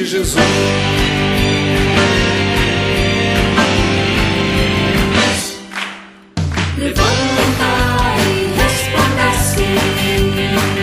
de Jesus. Levanta e resplandece, porque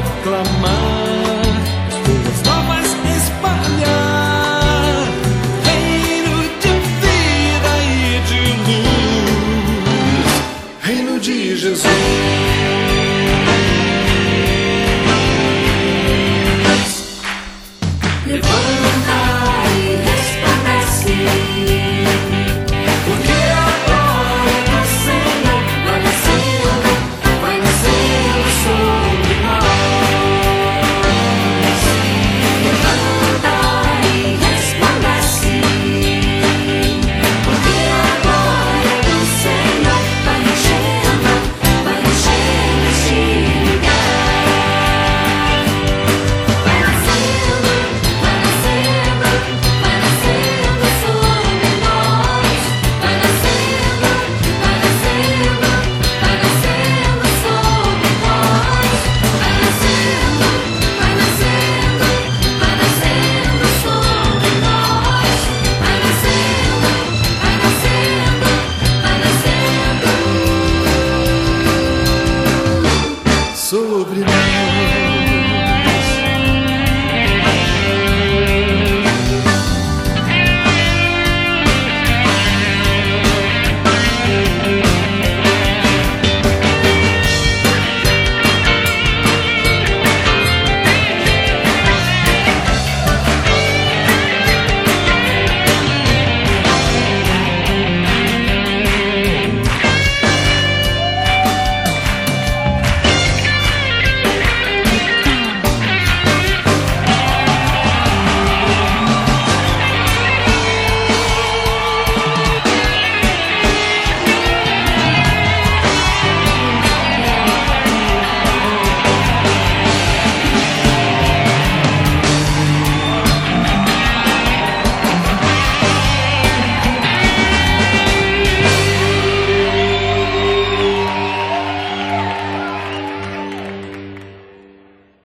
proclamar, sobre.